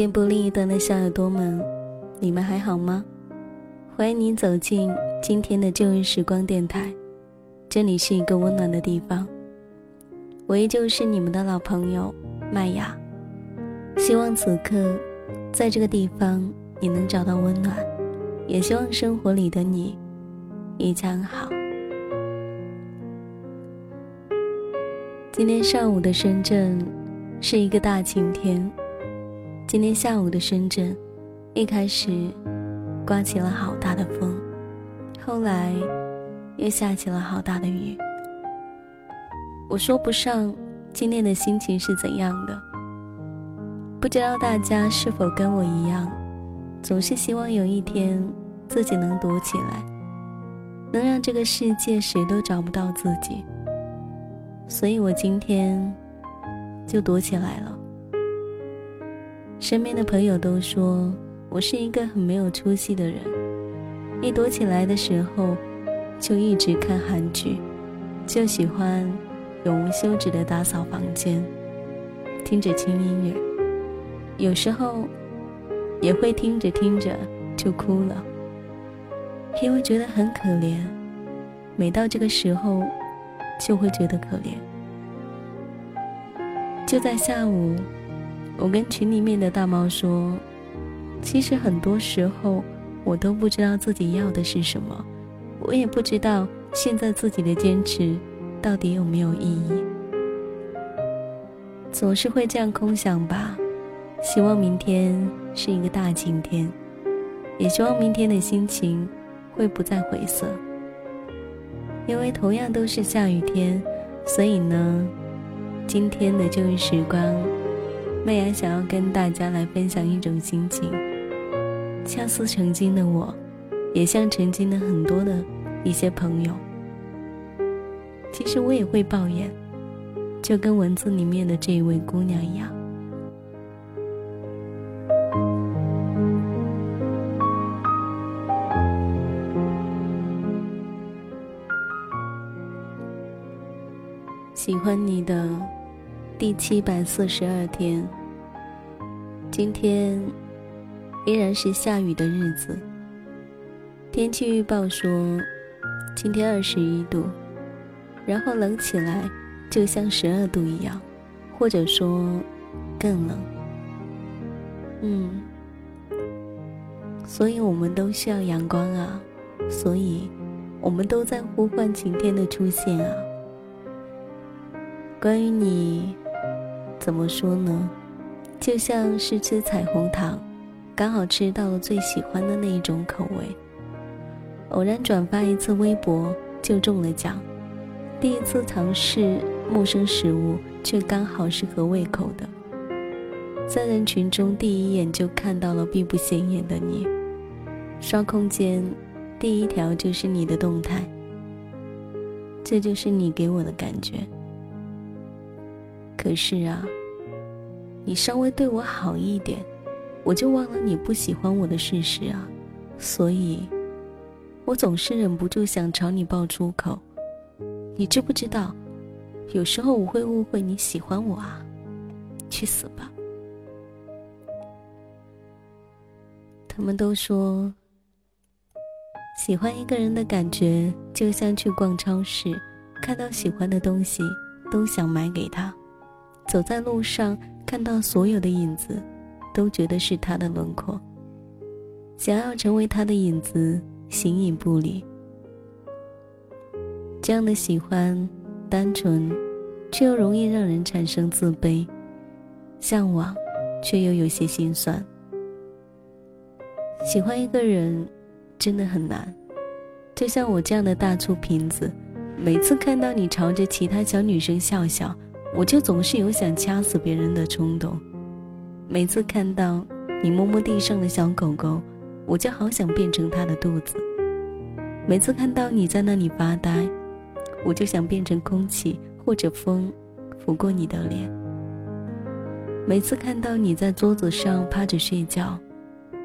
电波另一端的小耳朵们，你们还好吗？欢迎您走进今天的旧日时光电台，这里是一个温暖的地方。我依旧是你们的老朋友麦雅，希望此刻在这个地方你能找到温暖，也希望生活里的你一切好。今天上午的深圳。是一个大晴天。今天下午的深圳，一开始刮起了好大的风，后来又下起了好大的雨。我说不上今天的心情是怎样的。不知道大家是否跟我一样，总是希望有一天自己能躲起来，能让这个世界谁都找不到自己。所以我今天。就躲起来了。身边的朋友都说我是一个很没有出息的人，一躲起来的时候，就一直看韩剧，就喜欢永无休止的打扫房间，听着轻音乐，有时候也会听着听着就哭了，因为觉得很可怜。每到这个时候，就会觉得可怜。就在下午，我跟群里面的大猫说：“其实很多时候，我都不知道自己要的是什么，我也不知道现在自己的坚持到底有没有意义。总是会这样空想吧。希望明天是一个大晴天，也希望明天的心情会不再灰色。因为同样都是下雨天，所以呢。”今天的旧日时光，麦芽想要跟大家来分享一种心情，恰似曾经的我，也像曾经的很多的一些朋友。其实我也会抱怨，就跟文字里面的这一位姑娘一样。喜欢你的。第七百四十二天，今天依然是下雨的日子。天气预报说今天二十一度，然后冷起来就像十二度一样，或者说更冷。嗯，所以我们都需要阳光啊，所以我们都在呼唤晴天的出现啊。关于你。怎么说呢？就像是吃彩虹糖，刚好吃到了最喜欢的那一种口味。偶然转发一次微博就中了奖，第一次尝试陌生食物却刚好是合胃口的。在人群中第一眼就看到了并不显眼的你，刷空间，第一条就是你的动态。这就是你给我的感觉。可是啊，你稍微对我好一点，我就忘了你不喜欢我的事实啊。所以，我总是忍不住想朝你爆粗口。你知不知道，有时候我会误会你喜欢我啊？去死吧！他们都说，喜欢一个人的感觉就像去逛超市，看到喜欢的东西都想买给他。走在路上，看到所有的影子，都觉得是他的轮廓。想要成为他的影子，形影不离。这样的喜欢，单纯，却又容易让人产生自卑；向往，却又有些心酸。喜欢一个人，真的很难。就像我这样的大粗瓶子，每次看到你朝着其他小女生笑笑。我就总是有想掐死别人的冲动，每次看到你摸摸地上的小狗狗，我就好想变成它的肚子；每次看到你在那里发呆，我就想变成空气或者风，拂过你的脸；每次看到你在桌子上趴着睡觉，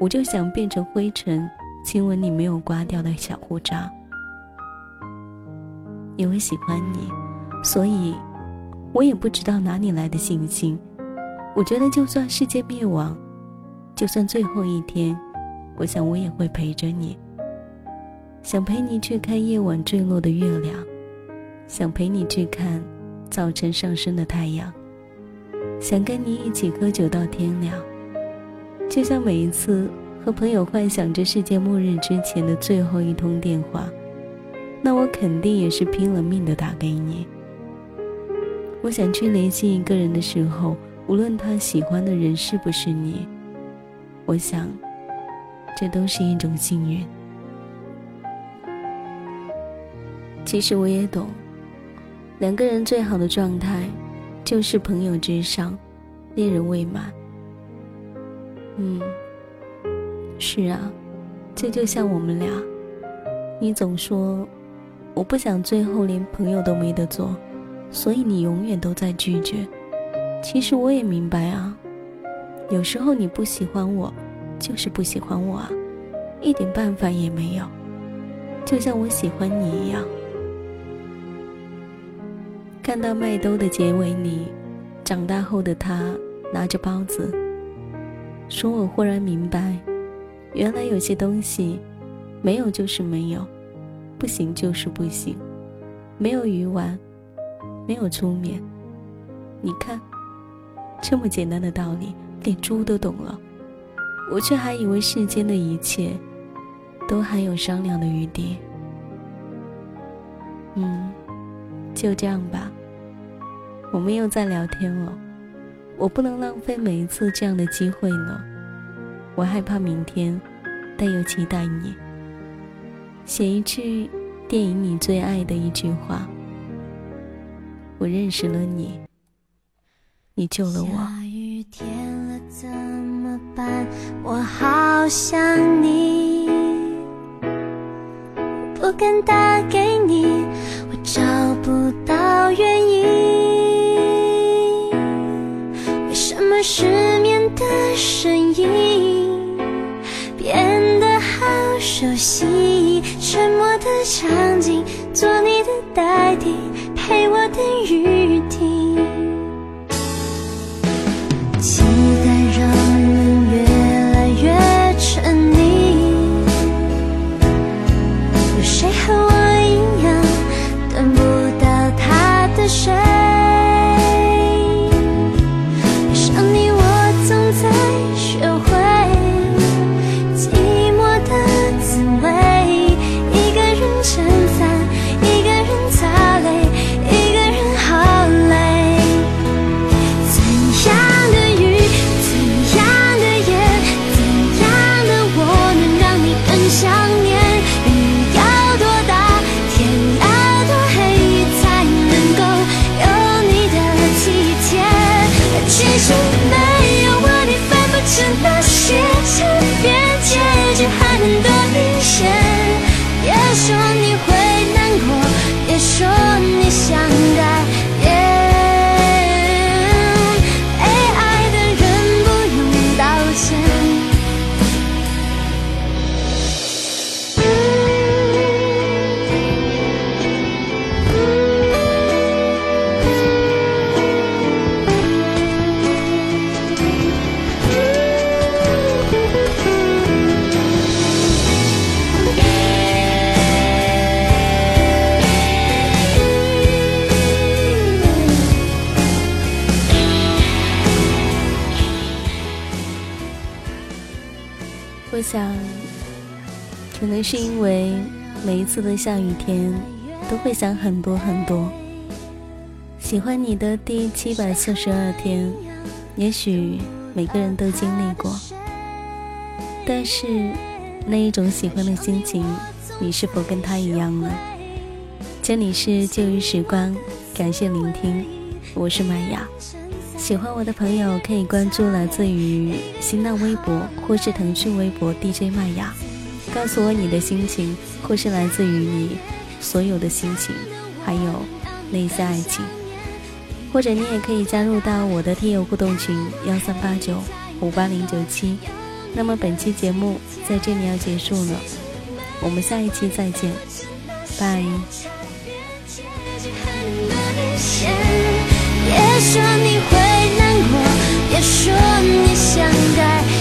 我就想变成灰尘，亲吻你没有刮掉的小胡渣。因为喜欢你，所以。我也不知道哪里来的信心，我觉得就算世界灭亡，就算最后一天，我想我也会陪着你。想陪你去看夜晚坠落的月亮，想陪你去看早晨上升的太阳，想跟你一起喝酒到天亮。就像每一次和朋友幻想着世界末日之前的最后一通电话，那我肯定也是拼了命的打给你。我想去联系一个人的时候，无论他喜欢的人是不是你，我想，这都是一种幸运。其实我也懂，两个人最好的状态，就是朋友之上，恋人未满。嗯，是啊，这就像我们俩，你总说我不想最后连朋友都没得做，所以你永远都在拒绝。其实我也明白啊，有时候你不喜欢我，就是不喜欢我啊，一点办法也没有，就像我喜欢你一样。看到麦兜的结尾里，长大后的他拿着包子。说我忽然明白，原来有些东西，没有就是没有，不行就是不行，没有鱼丸，没有出面。你看，这么简单的道理，连猪都懂了，我却还以为世间的一切，都还有商量的余地。嗯，就这样吧，我们又在聊天了。我不能浪费每一次这样的机会呢。我害怕明天，但又期待你。写一句电影你最爱的一句话。我认识了你，你救了我。下雨天了怎么办？我好想你，不敢打给你，我找不到原因。为什么失眠的声音变得好熟悉，沉默的场景做你的代替，等雨我想，可能是因为每一次的下雨天，都会想很多很多。喜欢你的第七百四十二天，也许每个人都经历过。但是，那一种喜欢的心情，你是否跟他一样呢？这里是旧日时光，感谢聆听，我是麦雅。喜欢我的朋友可以关注来自于新浪微博或是腾讯微博 DJ 麦雅，告诉我你的心情，或是来自于你所有的心情，还有那些爱情，或者你也可以加入到我的听友互动群幺三八九五八零九七。那么本期节目在这里要结束了，我们下一期再见，拜。别说你想改。